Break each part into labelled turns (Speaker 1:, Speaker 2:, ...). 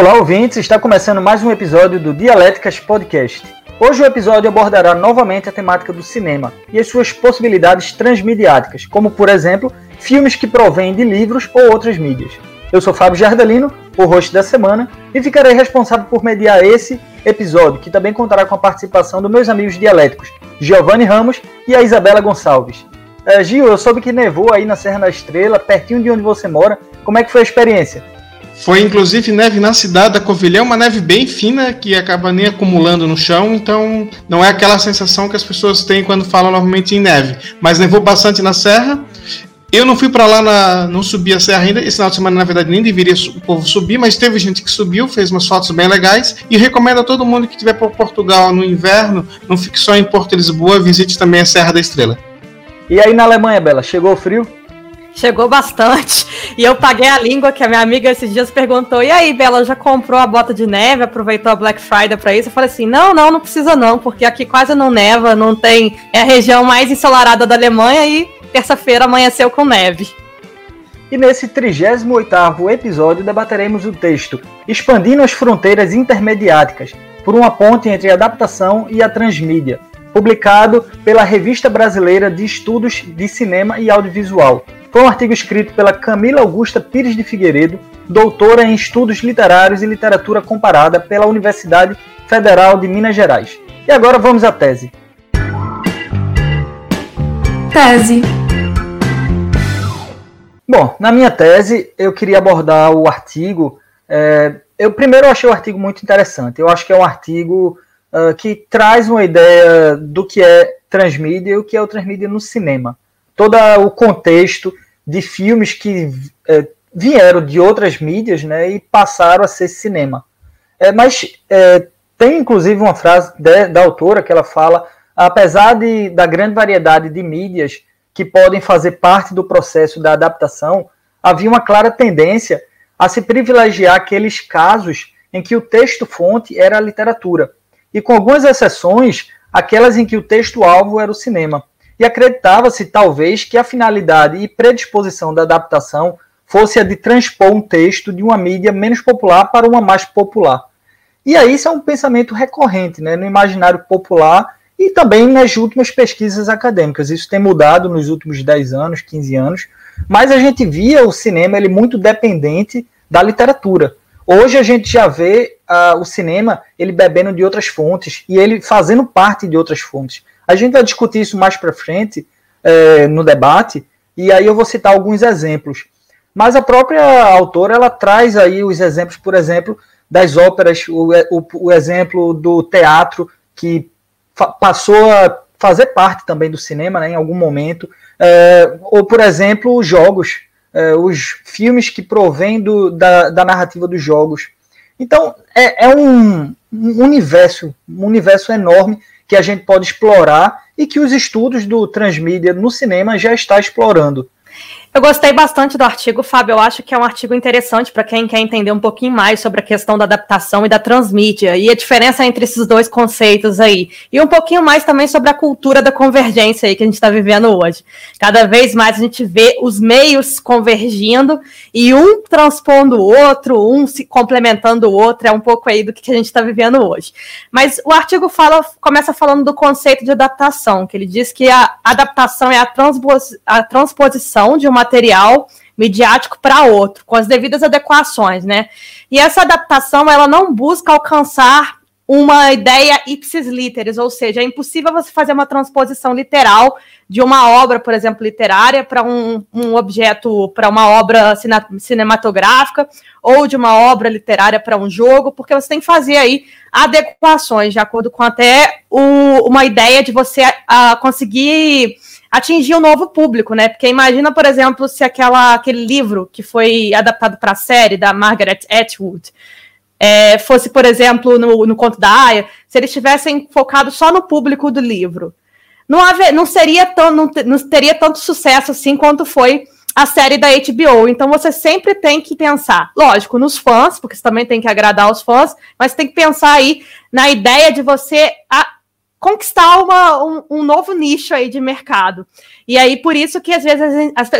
Speaker 1: Olá, ouvintes! Está começando mais um episódio do Dialéticas Podcast. Hoje o episódio abordará novamente a temática do cinema e as suas possibilidades transmediáticas, como, por exemplo, filmes que provêm de livros ou outras mídias. Eu sou Fábio Jardelino, o host da semana, e ficarei responsável por mediar esse episódio, que também contará com a participação dos meus amigos dialéticos, Giovanni Ramos e a Isabela Gonçalves. Uh, Gil, eu soube que nevou aí na Serra da Estrela, pertinho de onde você mora. Como é que foi a experiência?
Speaker 2: Foi inclusive neve na cidade da Covilhã, uma neve bem fina que acaba nem acumulando no chão, então não é aquela sensação que as pessoas têm quando falam normalmente em neve. Mas nevou bastante na serra. Eu não fui para lá, na, não subi a serra ainda. Esse final de semana, na verdade, nem deveria o povo subir, mas teve gente que subiu, fez umas fotos bem legais. E recomendo a todo mundo que estiver por Portugal no inverno, não fique só em Porto Lisboa, visite também a Serra da Estrela.
Speaker 1: E aí na Alemanha, Bela, chegou frio?
Speaker 3: Chegou bastante. E eu paguei a língua que a minha amiga esses dias perguntou: E aí, Bela, já comprou a bota de neve? Aproveitou a Black Friday para isso? Eu falei assim: Não, não, não precisa não, porque aqui quase não neva, não tem. É a região mais ensolarada da Alemanha e terça-feira amanheceu com neve.
Speaker 1: E nesse 38 episódio debateremos o texto Expandindo as Fronteiras Intermediáticas por uma ponte entre a adaptação e a transmídia, publicado pela Revista Brasileira de Estudos de Cinema e Audiovisual, foi um artigo escrito pela Camila Augusta Pires de Figueiredo, doutora em Estudos Literários e Literatura Comparada pela Universidade Federal de Minas Gerais. E agora vamos à tese.
Speaker 3: Tese.
Speaker 1: Bom, na minha tese eu queria abordar o artigo. É, eu primeiro achei o artigo muito interessante. Eu acho que é um artigo uh, que traz uma ideia do que é transmídia e o que é o transmídia no cinema todo o contexto de filmes que é, vieram de outras mídias né, e passaram a ser cinema. É, mas é, tem inclusive uma frase de, da autora que ela fala: apesar de, da grande variedade de mídias que podem fazer parte do processo da adaptação, havia uma clara tendência a se privilegiar aqueles casos em que o texto-fonte era a literatura, e com algumas exceções, aquelas em que o texto-alvo era o cinema e acreditava-se, talvez, que a finalidade e predisposição da adaptação fosse a de transpor um texto de uma mídia menos popular para uma mais popular. E aí isso é um pensamento recorrente né, no imaginário popular e também nas últimas pesquisas acadêmicas. Isso tem mudado nos últimos 10 anos, 15 anos, mas a gente via o cinema ele muito dependente da literatura. Hoje a gente já vê uh, o cinema ele bebendo de outras fontes e ele fazendo parte de outras fontes. A gente vai discutir isso mais para frente é, no debate, e aí eu vou citar alguns exemplos. Mas a própria autora ela traz aí os exemplos, por exemplo, das óperas, o, o, o exemplo do teatro que passou a fazer parte também do cinema né, em algum momento, é, ou por exemplo os jogos, é, os filmes que provêm do, da, da narrativa dos jogos. Então é, é um, um universo, um universo enorme que a gente pode explorar e que os estudos do transmídia no cinema já está explorando.
Speaker 3: Eu gostei bastante do artigo, Fábio. Eu acho que é um artigo interessante para quem quer entender um pouquinho mais sobre a questão da adaptação e da transmídia e a diferença entre esses dois conceitos aí. E um pouquinho mais também sobre a cultura da convergência aí que a gente está vivendo hoje. Cada vez mais a gente vê os meios convergindo e um transpondo o outro, um se complementando o outro. É um pouco aí do que a gente está vivendo hoje. Mas o artigo fala, começa falando do conceito de adaptação, que ele diz que a adaptação é a, a transposição de uma material midiático para outro, com as devidas adequações, né? E essa adaptação, ela não busca alcançar uma ideia ipsis literis, ou seja, é impossível você fazer uma transposição literal de uma obra, por exemplo, literária para um, um objeto, para uma obra cinematográfica, ou de uma obra literária para um jogo, porque você tem que fazer aí adequações, de acordo com até o, uma ideia de você uh, conseguir atingir um novo público, né? Porque imagina, por exemplo, se aquela, aquele livro que foi adaptado para a série da Margaret Atwood é, fosse, por exemplo, no, no conto da Aya, se eles tivessem focado só no público do livro, não, haver, não seria tão, não, não teria tanto sucesso assim quanto foi a série da HBO. Então você sempre tem que pensar, lógico, nos fãs, porque você também tem que agradar os fãs, mas tem que pensar aí na ideia de você a, conquistar uma, um, um, novo nicho aí de mercado. E aí, por isso que às vezes, às,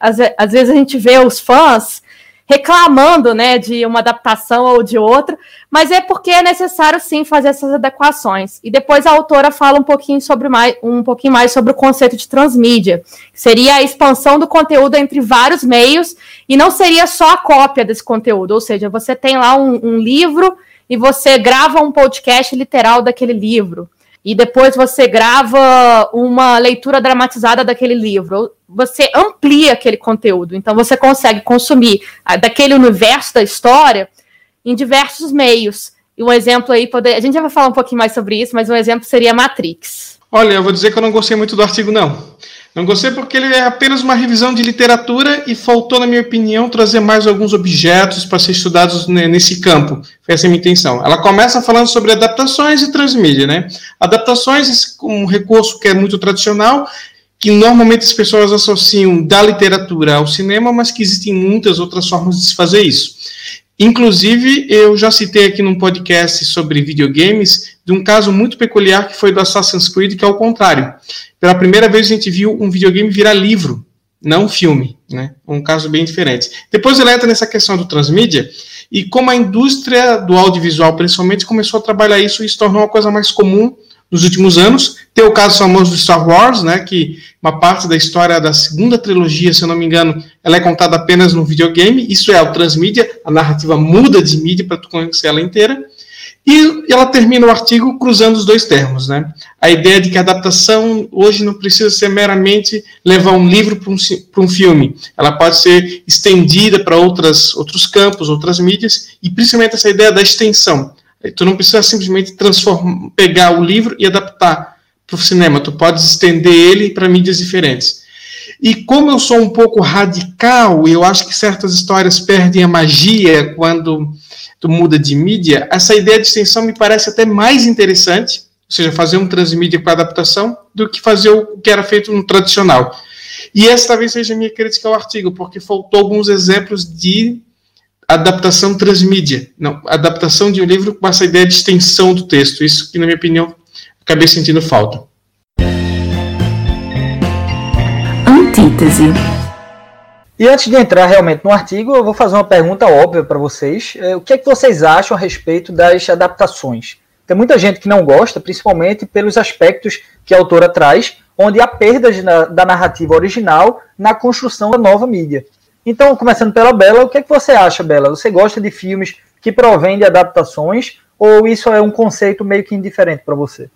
Speaker 3: às, às, vezes a gente vê os fãs reclamando, né, de uma adaptação ou de outra, mas é porque é necessário sim fazer essas adequações. E depois a autora fala um pouquinho sobre mais, um pouquinho mais sobre o conceito de transmídia, que seria a expansão do conteúdo entre vários meios e não seria só a cópia desse conteúdo, ou seja, você tem lá um, um livro e você grava um podcast literal daquele livro e depois você grava uma leitura dramatizada daquele livro. Você amplia aquele conteúdo, então você consegue consumir daquele universo da história em diversos meios. E um exemplo aí, poder, a gente já vai falar um pouquinho mais sobre isso, mas um exemplo seria Matrix.
Speaker 2: Olha, eu vou dizer que eu não gostei muito do artigo, não. Não gostei porque ele é apenas uma revisão de literatura e faltou, na minha opinião, trazer mais alguns objetos para ser estudados nesse campo. Foi essa a minha intenção. Ela começa falando sobre adaptações e transmídia, né? Adaptações, um recurso que é muito tradicional, que normalmente as pessoas associam da literatura ao cinema, mas que existem muitas outras formas de se fazer isso. Inclusive, eu já citei aqui num podcast sobre videogames de um caso muito peculiar que foi do Assassin's Creed, que é o contrário. Pela primeira vez a gente viu um videogame virar livro, não filme, né? Um caso bem diferente. Depois ele entra nessa questão do transmídia e como a indústria do audiovisual, principalmente, começou a trabalhar isso e se tornou uma coisa mais comum nos últimos anos. Tem o caso famoso do Star Wars, né, que uma parte da história da segunda trilogia, se eu não me engano, ela é contada apenas no videogame. Isso é o transmídia, a narrativa muda de mídia para tu conhecer ela inteira. E ela termina o artigo cruzando os dois termos, né? A ideia de que a adaptação hoje não precisa ser meramente levar um livro para um, um filme. Ela pode ser estendida para outros campos, outras mídias, e principalmente essa ideia da extensão. Tu não precisa simplesmente transformar, pegar o livro e adaptar para o cinema. Tu pode estender ele para mídias diferentes. E como eu sou um pouco radical, eu acho que certas histórias perdem a magia quando tu muda de mídia. Essa ideia de extensão me parece até mais interessante, ou seja, fazer um transmídia com adaptação, do que fazer o que era feito no tradicional. E essa talvez seja a minha crítica ao artigo, porque faltou alguns exemplos de adaptação transmídia, não, adaptação de um livro com essa ideia de extensão do texto. Isso que, na minha opinião, acabei sentindo falta.
Speaker 1: Antítese. E antes de entrar realmente no artigo, eu vou fazer uma pergunta óbvia para vocês. É, o que é que vocês acham a respeito das adaptações? Tem muita gente que não gosta, principalmente pelos aspectos que a autora traz, onde há perdas da narrativa original na construção da nova mídia. Então, começando pela Bela, o que é que você acha, Bela? Você gosta de filmes que provêm de adaptações ou isso é um conceito meio que indiferente para você?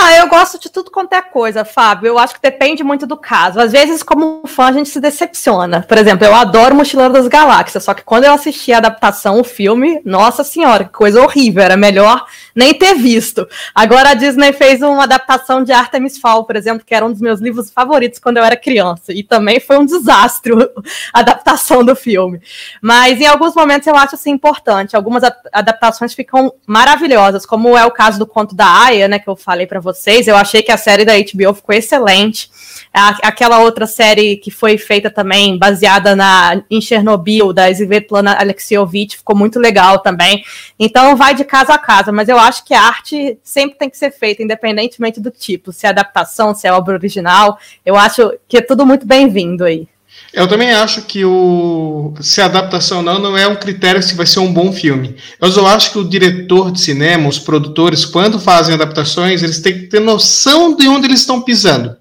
Speaker 3: Ah, eu gosto de tudo quanto é coisa, Fábio. Eu acho que depende muito do caso. Às vezes, como fã, a gente se decepciona. Por exemplo, eu adoro Mochileiro das Galáxias, só que quando eu assisti a adaptação, o filme, nossa senhora, que coisa horrível. Era melhor nem ter visto. Agora a Disney fez uma adaptação de Artemis Fowl, por exemplo, que era um dos meus livros favoritos quando eu era criança. E também foi um desastre a adaptação do filme. Mas em alguns momentos eu acho assim importante. Algumas adaptações ficam maravilhosas, como é o caso do conto da Aya, né, que eu falei para vocês. Eu achei que a série da HBO ficou excelente. Aquela outra série que foi feita também, baseada na, em Chernobyl, da Svetlana Alexiovich, ficou muito legal também. Então, vai de casa a casa, mas eu acho que a arte sempre tem que ser feita, independentemente do tipo, se é adaptação, se é obra original. Eu acho que é tudo muito bem-vindo aí.
Speaker 2: Eu também acho que o se adaptação ou não não é um critério se vai ser um bom filme. Eu acho que o diretor de cinema, os produtores, quando fazem adaptações, eles têm que ter noção de onde eles estão pisando.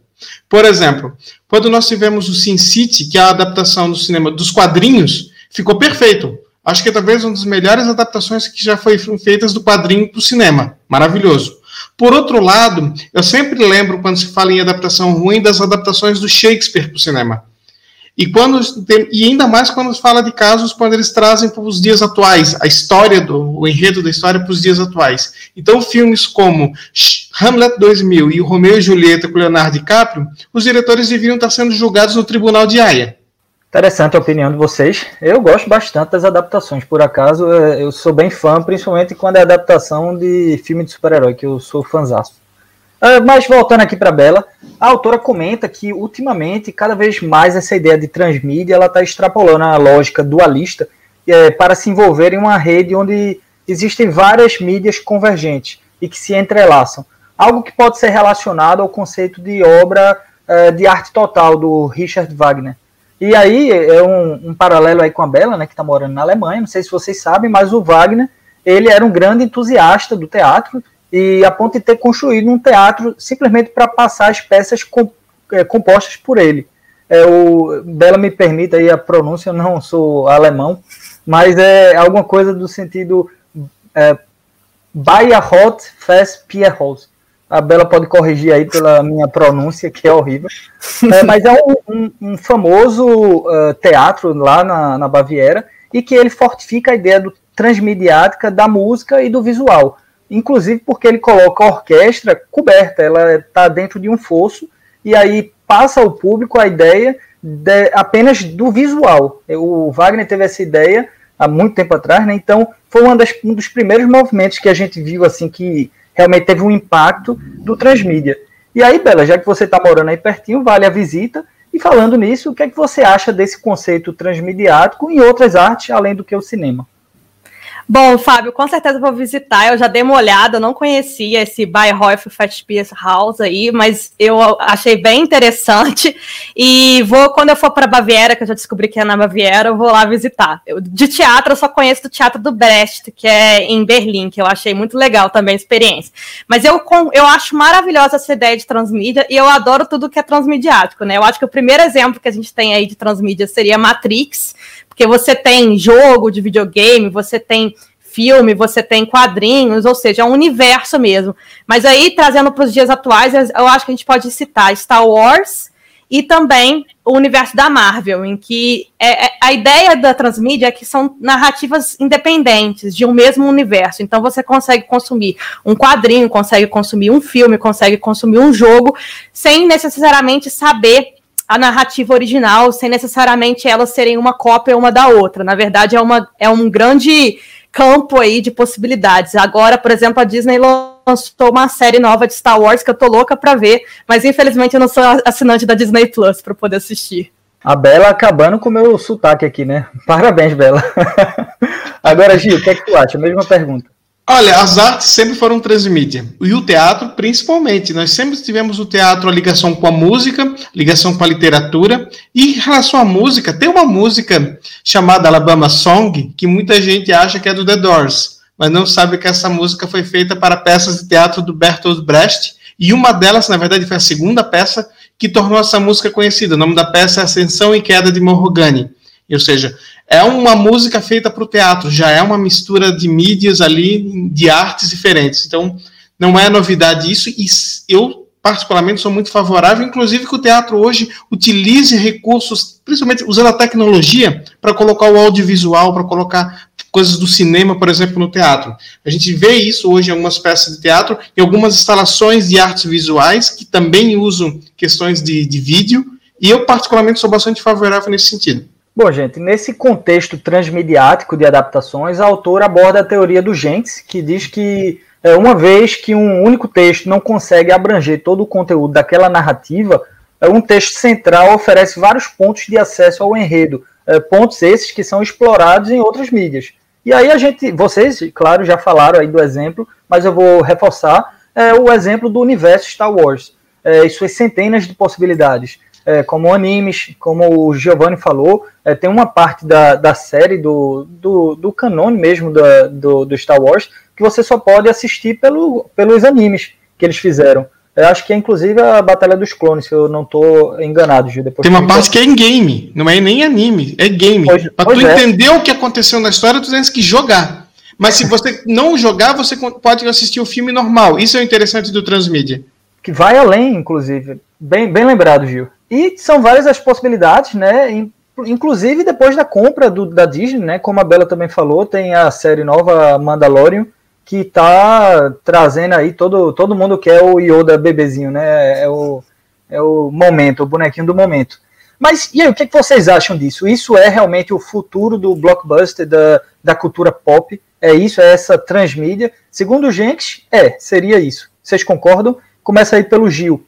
Speaker 2: Por exemplo, quando nós tivemos o Sin City, que é a adaptação do cinema dos quadrinhos, ficou perfeito. Acho que é talvez uma das melhores adaptações que já foi feitas do quadrinho para o cinema. Maravilhoso. Por outro lado, eu sempre lembro, quando se fala em adaptação ruim, das adaptações do Shakespeare para o cinema. E, quando, e ainda mais quando se fala de casos quando eles trazem para os dias atuais, a história, do, o enredo da história para os dias atuais. Então, filmes como Hamlet 2000 e o Romeu e Julieta com Leonardo DiCaprio, os diretores deviam estar sendo julgados no Tribunal de Haia.
Speaker 1: Interessante a opinião de vocês. Eu gosto bastante das adaptações. Por acaso, é, eu sou bem fã, principalmente quando é adaptação de filme de super-herói, que eu sou fãzaço. Uh, mas voltando aqui para Bela, a autora comenta que ultimamente, cada vez mais essa ideia de transmídia ela está extrapolando a lógica dualista é, para se envolver em uma rede onde existem várias mídias convergentes e que se entrelaçam. Algo que pode ser relacionado ao conceito de obra uh, de arte total do Richard Wagner. E aí é um, um, paralelo aí com a Bela, né, que está morando na Alemanha. Não sei se vocês sabem, mas o Wagner ele era um grande entusiasta do teatro e a ponto de ter construído um teatro simplesmente para passar as peças com, é, compostas por ele. É, o Bela me permita aí a pronúncia, eu não sou alemão, mas é alguma coisa do sentido é, Bayerhot Fest Pierholt. A Bela pode corrigir aí pela minha pronúncia, que é horrível. É, mas é um, um, um famoso uh, teatro lá na, na Baviera e que ele fortifica a ideia do transmediática da música e do visual. Inclusive porque ele coloca a orquestra coberta, ela está dentro de um fosso e aí passa ao público a ideia de, apenas do visual. O Wagner teve essa ideia há muito tempo atrás, né? Então foi das, um dos primeiros movimentos que a gente viu assim que realmente teve um impacto do transmídia. E aí, Bela, já que você está morando aí pertinho, vale a visita. E falando nisso, o que é que você acha desse conceito transmediático em outras artes, além do que o cinema?
Speaker 3: Bom, Fábio, com certeza vou visitar. Eu já dei uma olhada, eu não conhecia esse Bayreuth Festspiel House aí, mas eu achei bem interessante. E vou, quando eu for para Baviera, que eu já descobri que é na Baviera, eu vou lá visitar. Eu, de teatro, eu só conheço do Teatro do Brecht, que é em Berlim, que eu achei muito legal também a experiência. Mas eu, eu acho maravilhosa essa ideia de transmídia e eu adoro tudo que é transmediático, né? Eu acho que o primeiro exemplo que a gente tem aí de transmídia seria Matrix porque você tem jogo de videogame, você tem filme, você tem quadrinhos, ou seja, é um universo mesmo. Mas aí, trazendo para os dias atuais, eu acho que a gente pode citar Star Wars e também o universo da Marvel, em que é, é, a ideia da transmídia é que são narrativas independentes de um mesmo universo. Então você consegue consumir um quadrinho, consegue consumir um filme, consegue consumir um jogo, sem necessariamente saber a narrativa original sem necessariamente elas serem uma cópia uma da outra. Na verdade, é, uma, é um grande campo aí de possibilidades. Agora, por exemplo, a Disney lançou uma série nova de Star Wars que eu tô louca para ver, mas infelizmente eu não sou assinante da Disney Plus para poder assistir.
Speaker 1: A Bela acabando com o meu sotaque aqui, né? Parabéns, Bela. Agora, Gil, o que é que tu acha? Mesma pergunta.
Speaker 2: Olha, as artes sempre foram transmídia. E o teatro, principalmente. Nós sempre tivemos o teatro a ligação com a música, ligação com a literatura. E em relação à música, tem uma música chamada Alabama Song, que muita gente acha que é do The Doors, mas não sabe que essa música foi feita para peças de teatro do Bertolt Brecht. E uma delas, na verdade, foi a segunda peça que tornou essa música conhecida. O nome da peça é Ascensão e Queda de Morrogane. Ou seja, é uma música feita para o teatro, já é uma mistura de mídias ali, de artes diferentes. Então, não é novidade isso, e eu, particularmente, sou muito favorável, inclusive que o teatro hoje utilize recursos, principalmente usando a tecnologia, para colocar o audiovisual, para colocar coisas do cinema, por exemplo, no teatro. A gente vê isso hoje em algumas peças de teatro, em algumas instalações de artes visuais, que também usam questões de, de vídeo, e eu, particularmente, sou bastante favorável nesse sentido.
Speaker 1: Bom, gente, nesse contexto transmediático de adaptações, a autora aborda a teoria do Gentes, que diz que é, uma vez que um único texto não consegue abranger todo o conteúdo daquela narrativa, é, um texto central oferece vários pontos de acesso ao enredo, é, pontos esses que são explorados em outras mídias. E aí a gente, vocês, claro, já falaram aí do exemplo, mas eu vou reforçar é, o exemplo do universo Star Wars, é, e suas centenas de possibilidades é, como animes, como o Giovanni falou, é, tem uma parte da, da série do, do, do canone mesmo da, do, do Star Wars que você só pode assistir pelo, pelos animes que eles fizeram. Eu acho que é inclusive a Batalha dos Clones, se eu não estou enganado, Gil.
Speaker 2: Depois Tem uma parte que é em game, não é nem anime, é game. Pois, pra pois tu é. entender o que aconteceu na história, tu tens que jogar. Mas se você não jogar, você pode assistir o filme normal. Isso é o interessante do transmídia.
Speaker 1: Que vai além, inclusive. Bem, bem lembrado, Gil. E são várias as possibilidades, né? Inclusive depois da compra do, da Disney, né? Como a Bela também falou, tem a série nova Mandalorian que tá trazendo aí todo, todo mundo quer o Yoda bebezinho, né? É o, é o momento, o bonequinho do momento. Mas e aí, o que, é que vocês acham disso? Isso é realmente o futuro do blockbuster, da, da cultura pop? É isso? É essa transmídia? Segundo gente, é, seria isso. Vocês concordam? Começa aí pelo Gil.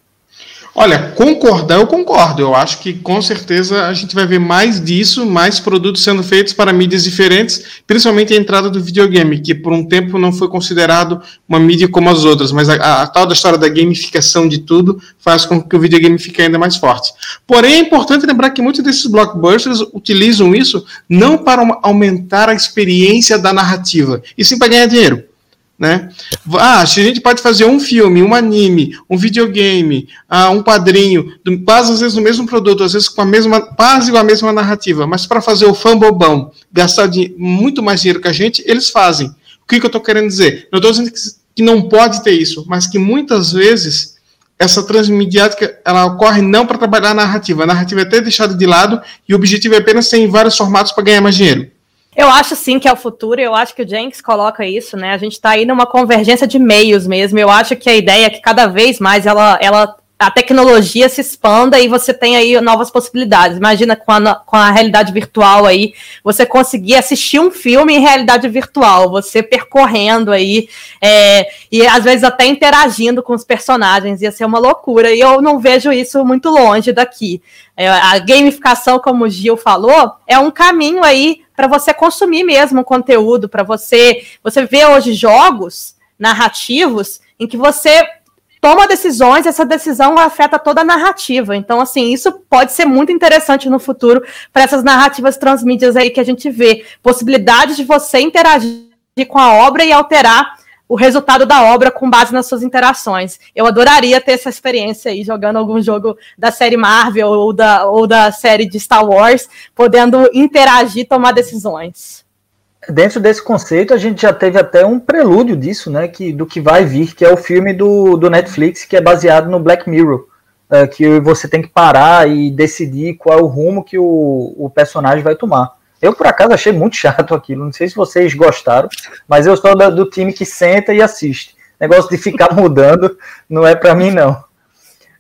Speaker 2: Olha, concordar eu concordo. Eu acho que com certeza a gente vai ver mais disso, mais produtos sendo feitos para mídias diferentes, principalmente a entrada do videogame, que por um tempo não foi considerado uma mídia como as outras, mas a, a, a tal da história da gamificação de tudo faz com que o videogame fique ainda mais forte. Porém, é importante lembrar que muitos desses blockbusters utilizam isso não para aumentar a experiência da narrativa, e sim para ganhar dinheiro. Né? Ah, a gente pode fazer um filme, um anime, um videogame, ah, um quadrinho, quase às vezes no mesmo produto, às vezes com a mesma, quase com a mesma narrativa, mas para fazer o fã bobão gastar muito mais dinheiro que a gente, eles fazem. O que, que eu estou querendo dizer? Não estou dizendo que, que não pode ter isso, mas que muitas vezes essa transmediática ela ocorre não para trabalhar a narrativa. A narrativa é até deixada de lado e o objetivo é apenas ter em vários formatos para ganhar mais dinheiro.
Speaker 3: Eu acho sim que é o futuro, eu acho que o Jenks coloca isso, né? A gente está aí numa convergência de meios mesmo. Eu acho que a ideia é que cada vez mais ela, ela a tecnologia se expanda e você tem aí novas possibilidades. Imagina com a, com a realidade virtual aí, você conseguir assistir um filme em realidade virtual, você percorrendo aí, é, e às vezes até interagindo com os personagens, ia ser uma loucura. E eu não vejo isso muito longe daqui. É, a gamificação, como o Gil falou, é um caminho aí para você consumir mesmo conteúdo, para você. Você vê hoje jogos narrativos em que você toma decisões, essa decisão afeta toda a narrativa. Então, assim, isso pode ser muito interessante no futuro para essas narrativas transmídias aí que a gente vê. Possibilidade de você interagir com a obra e alterar o resultado da obra com base nas suas interações. Eu adoraria ter essa experiência aí, jogando algum jogo da série Marvel ou da, ou da série de Star Wars, podendo interagir, tomar decisões
Speaker 1: dentro desse conceito, a gente já teve até um prelúdio disso, né? Que, do que vai vir, que é o filme do, do Netflix, que é baseado no Black Mirror. Uh, que você tem que parar e decidir qual é o rumo que o, o personagem vai tomar. Eu, por acaso, achei muito chato aquilo. Não sei se vocês gostaram, mas eu sou do, do time que senta e assiste. Negócio de ficar mudando não é para mim, não.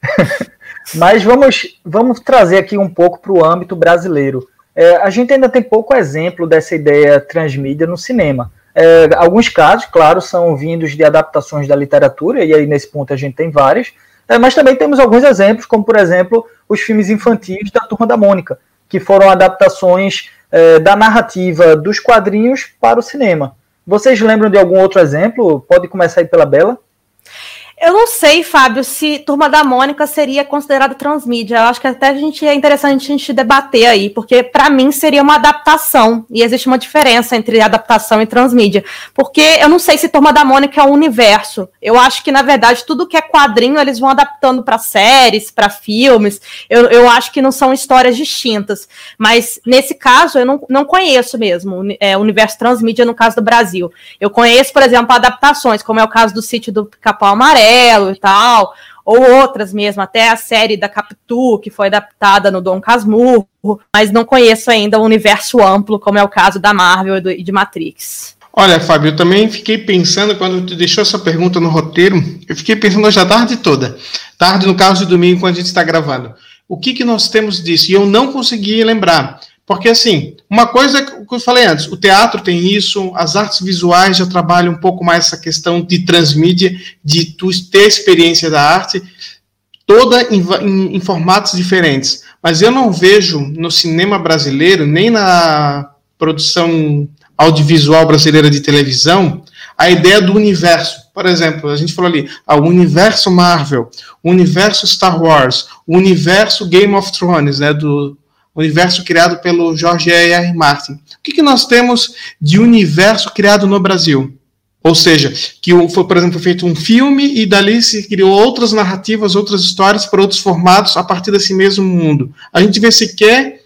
Speaker 1: mas vamos, vamos trazer aqui um pouco para o âmbito brasileiro. É, a gente ainda tem pouco exemplo dessa ideia transmídia no cinema. É, alguns casos, claro, são vindos de adaptações da literatura, e aí nesse ponto a gente tem várias, é, mas também temos alguns exemplos, como por exemplo os filmes infantis da Turma da Mônica, que foram adaptações é, da narrativa dos quadrinhos para o cinema. Vocês lembram de algum outro exemplo? Pode começar aí pela Bela.
Speaker 3: Eu não sei, Fábio, se Turma da Mônica seria considerada transmídia. Eu acho que até a gente é interessante a gente debater aí, porque para mim seria uma adaptação e existe uma diferença entre adaptação e transmídia. Porque eu não sei se Turma da Mônica é um universo. Eu acho que na verdade tudo que é quadrinho eles vão adaptando para séries, para filmes. Eu, eu acho que não são histórias distintas. Mas nesse caso eu não, não conheço mesmo é, universo transmídia no caso do Brasil. Eu conheço, por exemplo, adaptações, como é o caso do Sítio do Capão Amarelo Amarelo e tal, ou outras mesmo, até a série da Capitu, que foi adaptada no Dom Casmurro, mas não conheço ainda o universo amplo, como é o caso da Marvel e de Matrix.
Speaker 2: Olha, Fábio, eu também fiquei pensando, quando tu deixou essa pergunta no roteiro, eu fiquei pensando hoje a tarde toda. Tarde, no caso de domingo, quando a gente está gravando. O que, que nós temos disso? E eu não consegui lembrar. Porque, assim, uma coisa que eu falei antes, o teatro tem isso, as artes visuais já trabalham um pouco mais essa questão de transmídia, de tu ter experiência da arte, toda em, em, em formatos diferentes. Mas eu não vejo no cinema brasileiro, nem na produção audiovisual brasileira de televisão, a ideia do universo. Por exemplo, a gente falou ali, ah, o universo Marvel, o universo Star Wars, o universo Game of Thrones, né, do, universo criado pelo George R. R. Martin. O que, que nós temos de universo criado no Brasil? Ou seja, que foi, por exemplo, feito um filme e dali se criou outras narrativas, outras histórias para outros formatos a partir desse mesmo mundo. A gente vê sequer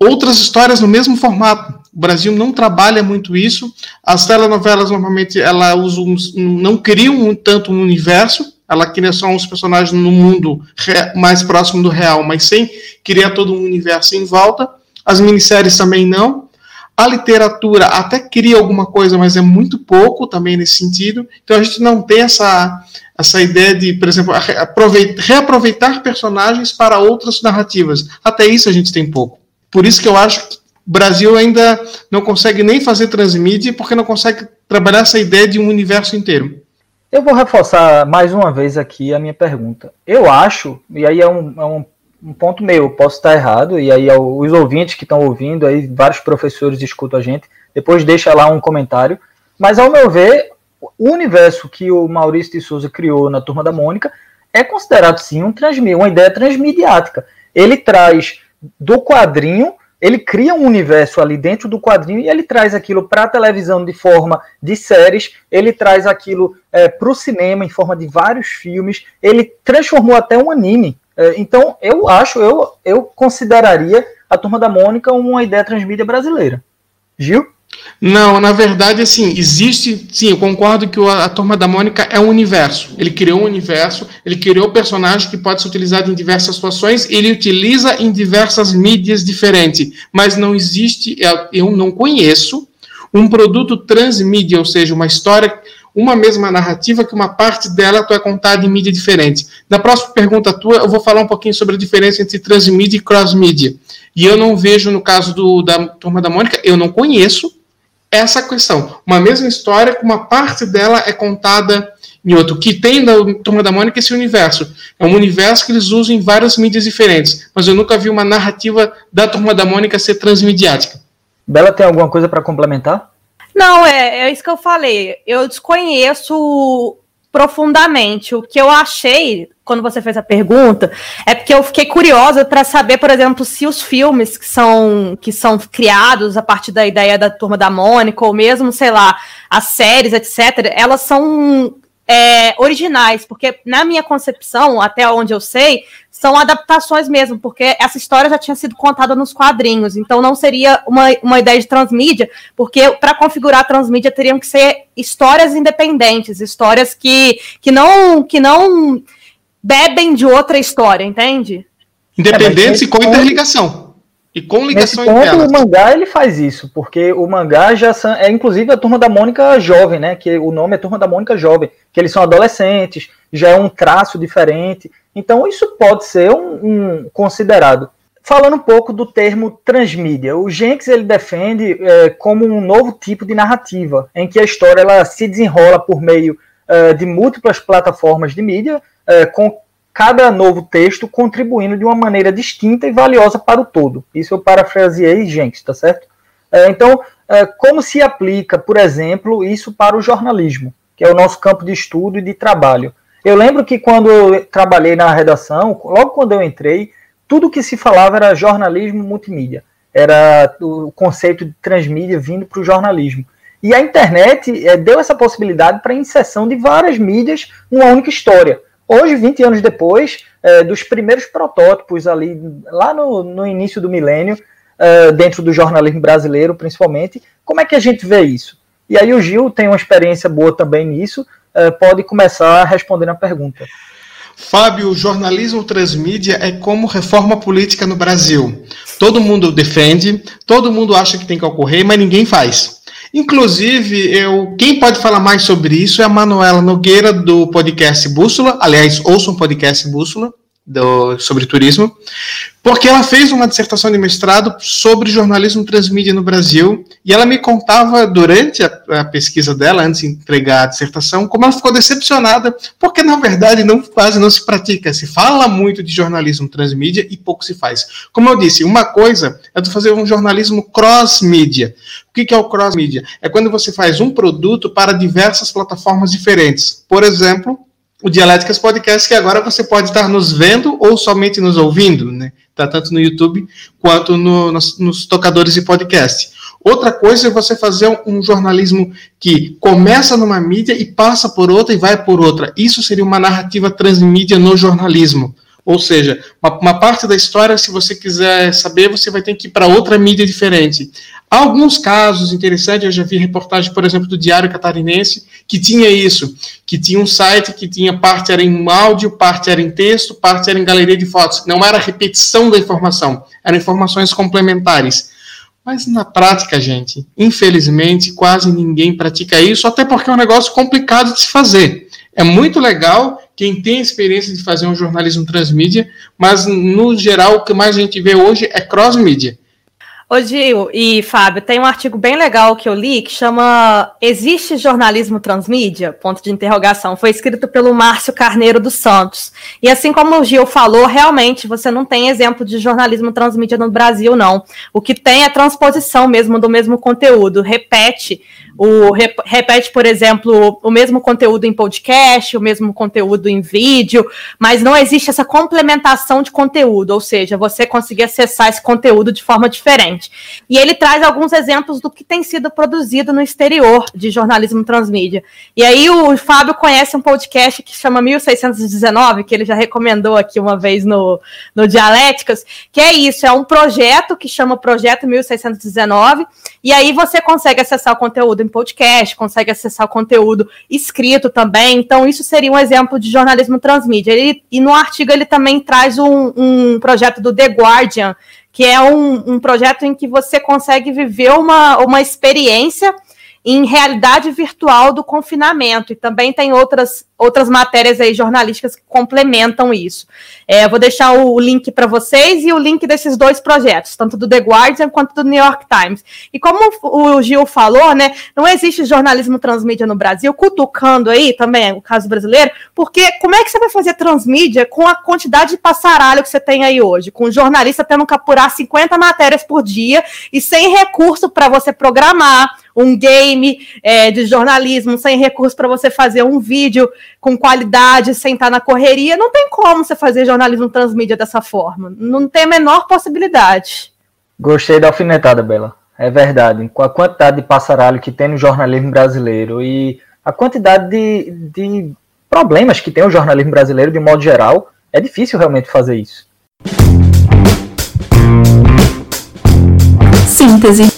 Speaker 2: outras histórias no mesmo formato. O Brasil não trabalha muito isso. As telenovelas normalmente ela usa um, não criam tanto um universo, ela cria só uns personagens no mundo mais próximo do real, mas sem criar todo um universo em volta. As minisséries também não. A literatura até cria alguma coisa, mas é muito pouco também nesse sentido. Então a gente não tem essa, essa ideia de, por exemplo, reaproveitar personagens para outras narrativas. Até isso a gente tem pouco. Por isso que eu acho que o Brasil ainda não consegue nem fazer transmídia porque não consegue trabalhar essa ideia de um universo inteiro.
Speaker 1: Eu vou reforçar mais uma vez aqui a minha pergunta. Eu acho, e aí é um, é um, um ponto meu, posso estar errado, e aí é os ouvintes que estão ouvindo, aí vários professores escutam a gente, depois deixa lá um comentário. Mas ao meu ver, o universo que o Maurício de Souza criou na Turma da Mônica é considerado sim um uma ideia transmediática. Ele traz do quadrinho, ele cria um universo ali dentro do quadrinho e ele traz aquilo para a televisão de forma de séries, ele traz aquilo é, para o cinema em forma de vários filmes, ele transformou até um anime. É, então eu acho, eu, eu consideraria a Turma da Mônica uma ideia transmídia brasileira. Gil?
Speaker 2: Não, na verdade, assim, existe. Sim, eu concordo que a, Turma da Mônica é um universo. Ele criou um universo, ele criou personagem que pode ser utilizado em diversas situações, ele utiliza em diversas mídias diferentes. Mas não existe, eu não conheço, um produto transmídia, ou seja, uma história, uma mesma narrativa que uma parte dela é contada em mídia diferente. Na próxima pergunta tua, eu vou falar um pouquinho sobre a diferença entre transmídia e cross-mídia. E eu não vejo, no caso do, da Turma da Mônica, eu não conheço essa questão. Uma mesma história, com uma parte dela é contada em outro. Que tem da Turma da Mônica esse universo. É um universo que eles usam em várias mídias diferentes. Mas eu nunca vi uma narrativa da Turma da Mônica ser transmediática.
Speaker 1: Bela, tem alguma coisa para complementar?
Speaker 3: Não, é, é isso que eu falei. Eu desconheço profundamente. O que eu achei quando você fez a pergunta é porque eu fiquei curiosa para saber, por exemplo, se os filmes que são que são criados a partir da ideia da turma da Mônica ou mesmo, sei lá, as séries, etc, elas são é, originais, porque na minha concepção, até onde eu sei, são adaptações mesmo, porque essa história já tinha sido contada nos quadrinhos, então não seria uma, uma ideia de transmídia, porque para configurar a transmídia teriam que ser histórias independentes, histórias que, que não que não bebem de outra história, entende?
Speaker 2: Independentes é, e com interligação. E com ligação
Speaker 1: Nesse ponto, O mangá ele faz isso, porque o mangá já são, é inclusive a turma da Mônica jovem, né? Que o nome é turma da Mônica jovem, que eles são adolescentes, já é um traço diferente. Então isso pode ser um, um considerado. Falando um pouco do termo transmídia, o Jenks ele defende é, como um novo tipo de narrativa, em que a história ela se desenrola por meio é, de múltiplas plataformas de mídia, é, com cada novo texto contribuindo de uma maneira distinta e valiosa para o todo. Isso eu parafraseei Jenks, tá certo? É, então, é, como se aplica, por exemplo, isso para o jornalismo, que é o nosso campo de estudo e de trabalho? Eu lembro que quando eu trabalhei na redação, logo quando eu entrei, tudo que se falava era jornalismo multimídia. Era o conceito de transmídia vindo para o jornalismo. E a internet é, deu essa possibilidade para a inserção de várias mídias numa única história. Hoje, 20 anos depois, é, dos primeiros protótipos ali, lá no, no início do milênio, é, dentro do jornalismo brasileiro, principalmente, como é que a gente vê isso? E aí o Gil tem uma experiência boa também nisso, é, pode começar respondendo a pergunta.
Speaker 2: Fábio, o jornalismo transmídia é como reforma política no Brasil. Todo mundo defende, todo mundo acha que tem que ocorrer, mas ninguém faz. Inclusive, eu, quem pode falar mais sobre isso é a Manuela Nogueira, do podcast Bússola. Aliás, ouçam um podcast Bússola do, sobre turismo, porque ela fez uma dissertação de mestrado sobre jornalismo transmídia no Brasil, e ela me contava durante a, a, pesquisa dela, antes de entregar a dissertação, como ela ficou decepcionada, porque na verdade não, quase não se pratica, se fala muito de jornalismo transmídia e pouco se faz. Como eu disse, uma coisa é tu fazer um jornalismo cross-mídia. O que, que é o cross-mídia? É quando você faz um produto para diversas plataformas diferentes. Por exemplo, o Dialéticas Podcast, que agora você pode estar nos vendo ou somente nos ouvindo, né? Tá tanto no YouTube quanto no, nos, nos, tocadores de podcast. Outra coisa é você fazer um, um, jornalismo que começa numa mídia e passa por outra e vai por outra. Isso seria uma narrativa transmídia no jornalismo. Ou seja, uma, uma parte da história, se você quiser saber, você vai ter que ir para outra mídia diferente. Alguns casos interessantes, eu já vi reportagem, por exemplo, do Diário Catarinense, que tinha isso, que tinha um site que tinha parte era em áudio, parte era em texto, parte era em galeria de fotos. Não era repetição da informação, eram informações complementares. Mas na prática, gente, infelizmente, quase ninguém pratica isso, até porque é um negócio complicado de se fazer. É muito legal quem tem experiência de fazer um jornalismo transmídia, mas no geral o que mais a gente vê hoje é cross-mídia
Speaker 3: Ô Gil e Fábio, tem um artigo bem legal que eu li que chama Existe jornalismo transmídia? Ponto de interrogação. Foi escrito pelo Márcio Carneiro dos Santos. E assim como o Gil falou, realmente você não tem exemplo de jornalismo transmídia no Brasil, não. O que tem é transposição mesmo do mesmo conteúdo. Repete o repete, por exemplo, o mesmo conteúdo em podcast, o mesmo conteúdo em vídeo, mas não existe essa complementação de conteúdo, ou seja, você conseguir acessar esse conteúdo de forma diferente. E ele traz alguns exemplos do que tem sido produzido no exterior de jornalismo transmídia. E aí o Fábio conhece um podcast que chama 1619, que ele já recomendou aqui uma vez no, no Dialéticas, que é isso, é um projeto que chama Projeto 1619, e aí você consegue acessar o conteúdo em podcast, consegue acessar o conteúdo escrito também. Então, isso seria um exemplo de jornalismo transmídia. Ele, e no artigo ele também traz um, um projeto do The Guardian, que é um, um projeto em que você consegue viver uma, uma experiência em realidade virtual do confinamento. E também tem outras, outras matérias aí jornalísticas que complementam isso. É, vou deixar o link para vocês e o link desses dois projetos, tanto do The Guardian quanto do New York Times. E como o Gil falou, né, não existe jornalismo transmídia no Brasil, cutucando aí também o caso brasileiro, porque como é que você vai fazer transmídia com a quantidade de passaralho que você tem aí hoje? Com o jornalista tendo que apurar 50 matérias por dia e sem recurso para você programar um game é, de jornalismo, sem recurso para você fazer um vídeo com qualidade, sem estar na correria. Não tem como você fazer jornalismo transmídia dessa forma. Não tem a menor possibilidade.
Speaker 1: Gostei da alfinetada, Bela. É verdade. Com a quantidade de passaralho que tem no jornalismo brasileiro e a quantidade de, de problemas que tem o jornalismo brasileiro de modo geral, é difícil realmente fazer isso.
Speaker 3: Síntese.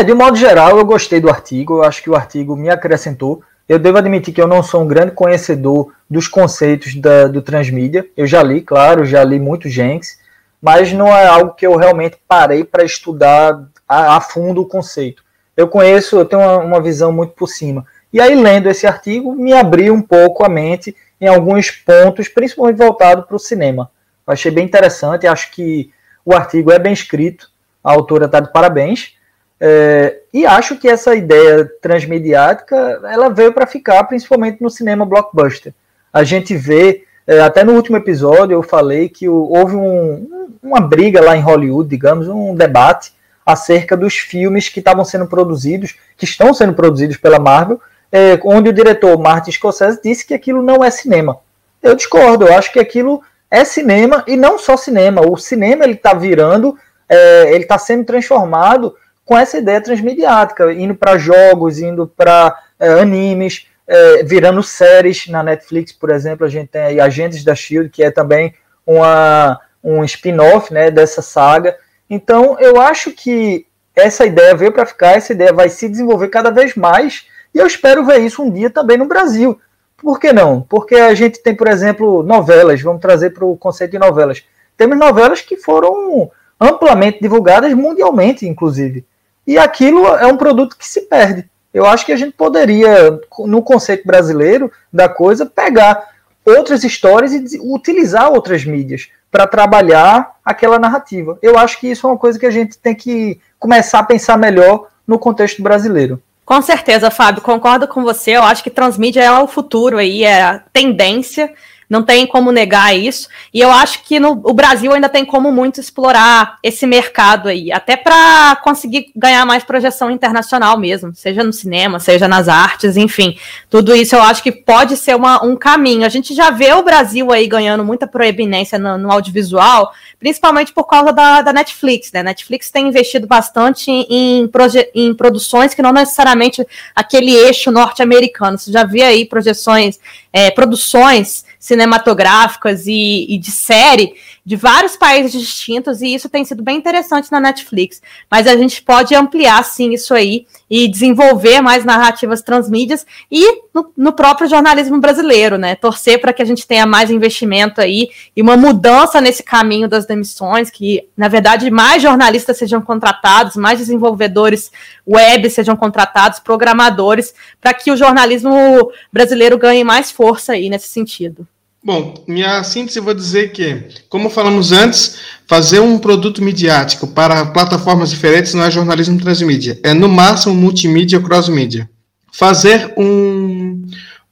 Speaker 1: É, de modo geral, eu gostei do artigo, eu acho que o artigo me acrescentou. Eu devo admitir que eu não sou um grande conhecedor dos conceitos da, do transmídia. Eu já li, claro, já li muito Jenks, mas não é algo que eu realmente parei para estudar a, a, fundo o conceito. Eu conheço, eu tenho uma, uma visão muito por cima. E aí, lendo esse artigo, me abriu um pouco a mente em alguns pontos, principalmente voltado para o cinema. Eu achei bem interessante, acho que o artigo é bem escrito, a autora está de parabéns. É, e acho que essa ideia transmediática ela veio para ficar, principalmente no cinema blockbuster. A gente vê, é, até no último episódio eu falei que houve um, uma briga lá em Hollywood, digamos, um debate acerca dos filmes que estavam sendo produzidos, que estão sendo produzidos pela Marvel, é, onde o diretor Martin Scorsese disse que aquilo não é cinema. Eu discordo, eu acho que aquilo é cinema e não só cinema. O cinema ele está virando, é, ele está sendo transformado com essa ideia transmediática, indo para jogos, indo para é, animes, é, virando séries na Netflix, por exemplo, a gente tem aí Agentes da Shield, que é também uma, um spin-off né, dessa saga. Então, eu acho que essa ideia veio para ficar, essa ideia vai se desenvolver cada vez mais, e eu espero ver isso um dia também no Brasil. Por que não? Porque a gente tem, por exemplo, novelas, vamos trazer para o conceito de novelas. Temos novelas que foram amplamente divulgadas mundialmente, inclusive. E aquilo é um produto que se perde. Eu acho que a gente poderia, no conceito brasileiro da coisa, pegar outras histórias e utilizar outras mídias para trabalhar aquela narrativa. Eu acho que isso é uma coisa que a gente tem que começar a pensar melhor no contexto brasileiro.
Speaker 3: Com certeza, Fábio, concordo com você. Eu acho que transmídia é o futuro aí, é a tendência não tem como negar isso. E eu acho que no, o Brasil ainda tem como muito explorar esse mercado aí, até para conseguir ganhar mais projeção internacional mesmo, seja no cinema, seja nas artes, enfim. Tudo isso eu acho que pode ser uma, um caminho. A gente já vê o Brasil aí ganhando muita proeminência no, no audiovisual, principalmente por causa da, da Netflix, né? Netflix tem investido bastante em, em produções que não necessariamente aquele eixo norte-americano. Você já vê aí projeções, é, produções cinematográficas e, e de série de vários países distintos, e isso tem sido bem interessante na Netflix. Mas a gente pode ampliar, sim, isso aí e desenvolver mais narrativas transmídias e no, no próprio jornalismo brasileiro, né? Torcer para que a gente tenha mais investimento aí e uma mudança nesse caminho das demissões, que, na verdade, mais jornalistas sejam contratados, mais desenvolvedores web sejam contratados, programadores, para que o jornalismo brasileiro ganhe mais força aí nesse sentido.
Speaker 2: Bom, minha síntese vou dizer que, como falamos antes, fazer um produto midiático para plataformas diferentes não é jornalismo transmídia, é no máximo multimídia ou cross-mídia. Fazer um,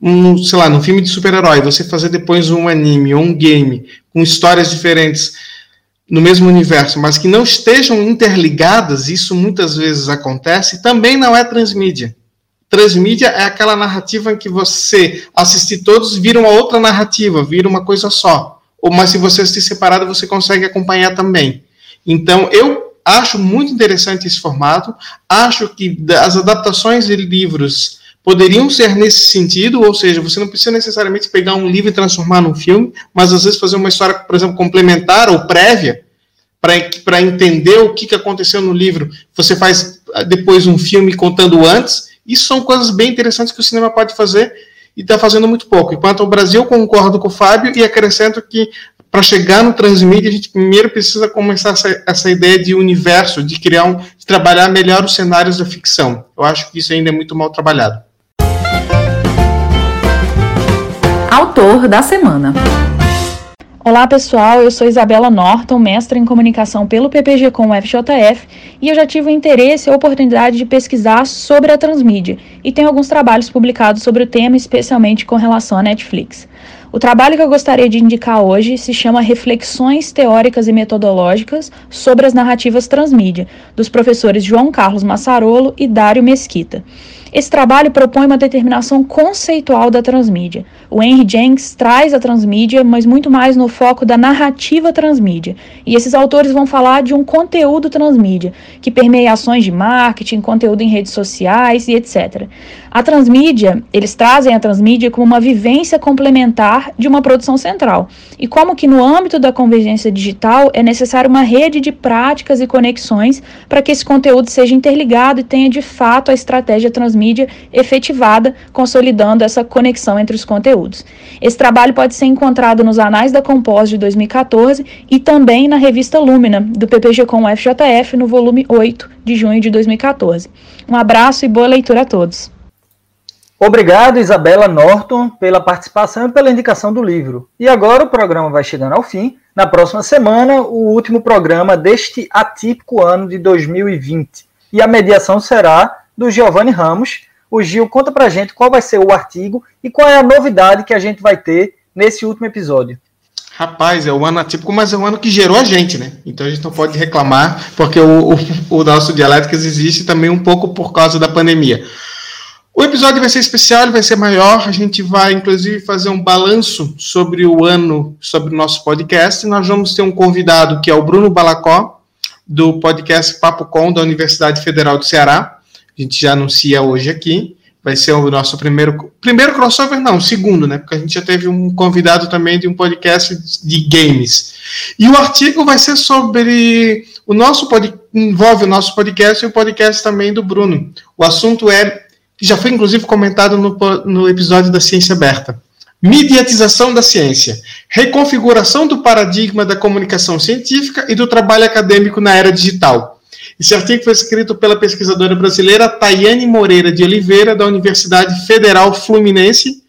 Speaker 2: um, sei lá, num filme de super-herói, você fazer depois um anime ou um game com histórias diferentes no mesmo universo, mas que não estejam interligadas, isso muitas vezes acontece, também não é transmídia. Transmídia é aquela narrativa em que você assistir todos vira uma outra narrativa, vira uma coisa só. Ou mas se você assistir separado, você consegue acompanhar também. Então, eu acho muito interessante esse formato. Acho que as adaptações de livros poderiam ser nesse sentido, ou seja, você não precisa necessariamente pegar um livro e transformar num filme, mas às vezes fazer uma história, por exemplo, complementar ou prévia, para entender o que, que aconteceu no livro. Você faz ah, depois um filme contando antes, isso são coisas bem interessantes que o cinema pode fazer e está fazendo muito pouco. Enquanto o Brasil, concordo com o Fábio e acrescento que para chegar no transmídia, a gente primeiro precisa começar essa, essa ideia de universo, de criar um, de trabalhar melhor os cenários da ficção. Eu acho que isso ainda é muito mal trabalhado.
Speaker 4: Autor da semana. Olá pessoal, eu sou Isabela Norton, mestra em comunicação pelo PPG com FJF, e eu já tive o interesse e a oportunidade de pesquisar sobre a transmídia e tenho alguns trabalhos publicados sobre o tema, especialmente com relação à Netflix. O trabalho que eu gostaria de indicar hoje se chama Reflexões Teóricas e Metodológicas sobre as Narrativas Transmídia, dos professores João Carlos Massarolo e Dário Mesquita. Esse trabalho propõe uma determinação conceitual da transmídia. O Henry Jenks traz a transmídia, mas muito mais no foco da narrativa transmídia. E esses autores vão falar de um conteúdo transmídia, que permeia ações de marketing, conteúdo em redes sociais e etc. A transmídia, eles trazem a transmídia como uma vivência complementar de uma produção central. E como que no âmbito da convergência digital é necessário uma rede de práticas e conexões para que esse conteúdo seja interligado e tenha de fato a estratégia transmídia efetivada, consolidando essa conexão entre os conteúdos. Esse trabalho pode ser encontrado nos Anais da Compós de 2014 e também na revista Lumina, do PPG com FJF, no volume 8 de junho de 2014. Um abraço e boa leitura a todos.
Speaker 1: Obrigado, Isabela Norton, pela participação e pela indicação do livro. E agora o programa vai chegando ao fim. Na próxima semana, o último programa deste atípico ano de 2020. E a mediação será do Giovanni Ramos. O Gil conta pra gente qual vai ser o artigo e qual é a novidade que a gente vai ter nesse último episódio.
Speaker 2: Rapaz, é o ano atípico, mas é o ano que gerou a gente, né? Então a gente não pode reclamar, porque o, o, o nosso Dialéticas existe também um pouco por causa da pandemia. O episódio vai ser especial, vai ser maior. A gente vai, inclusive, fazer um balanço sobre o ano, sobre o nosso podcast. Nós vamos ter um convidado que é o Bruno Balacó, do podcast Papo Com, da Universidade Federal do Ceará. A gente já anuncia hoje aqui. Vai ser o nosso primeiro. Primeiro crossover, não, segundo, né? Porque a gente já teve um convidado também de um podcast de games. E o artigo vai ser sobre o nosso podcast, envolve o nosso podcast e o podcast também do Bruno. O assunto é que já foi inclusive comentado no, no episódio da Ciência Aberta. Mediatização da ciência, reconfiguração do paradigma da comunicação científica e do trabalho acadêmico na era digital. Esse artigo foi escrito pela pesquisadora brasileira Tayane Moreira de Oliveira, da Universidade Federal Fluminense.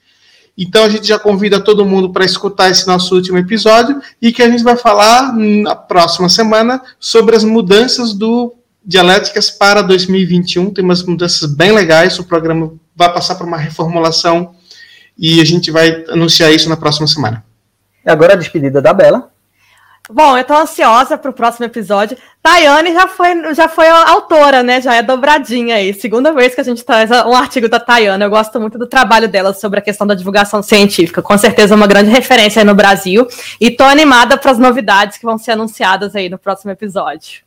Speaker 2: Então a gente já convida todo mundo para escutar esse nosso último episódio e que a gente vai falar na próxima semana sobre as mudanças do Dialéticas para 2021 tem umas mudanças bem legais. O programa vai passar por uma reformulação e a gente vai anunciar isso na próxima semana.
Speaker 1: E agora a despedida da Bela.
Speaker 3: Bom, eu tô ansiosa para o próximo episódio. Tayane já foi, já foi autora, né? Já é dobradinha aí. Segunda vez que a gente traz um artigo da Tayane. Eu gosto muito do trabalho dela sobre a questão da divulgação científica. Com certeza uma grande referência aí no Brasil. E tô animada para as novidades que vão ser anunciadas aí no próximo episódio.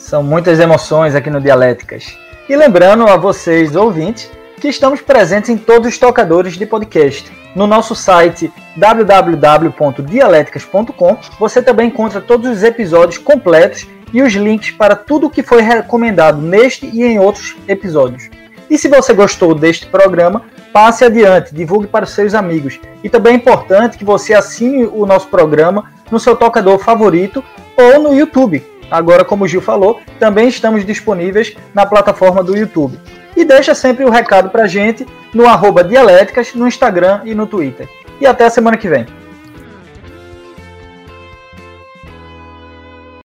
Speaker 1: São muitas emoções aqui no Dialéticas. E lembrando a vocês, ouvintes, que estamos presentes em todos os tocadores de podcast. No nosso site www.dialéticas.com você também encontra todos os episódios completos e os links para tudo o que foi recomendado neste e em outros episódios. E se você gostou deste programa, passe adiante, divulgue para os seus amigos. E também é importante que você assine o nosso programa no seu tocador favorito ou no YouTube Agora, como o Gil falou, também estamos disponíveis na plataforma do YouTube. E deixa sempre o recado pra gente no arroba Dialéticas, no Instagram e no Twitter. e até a semana que vem.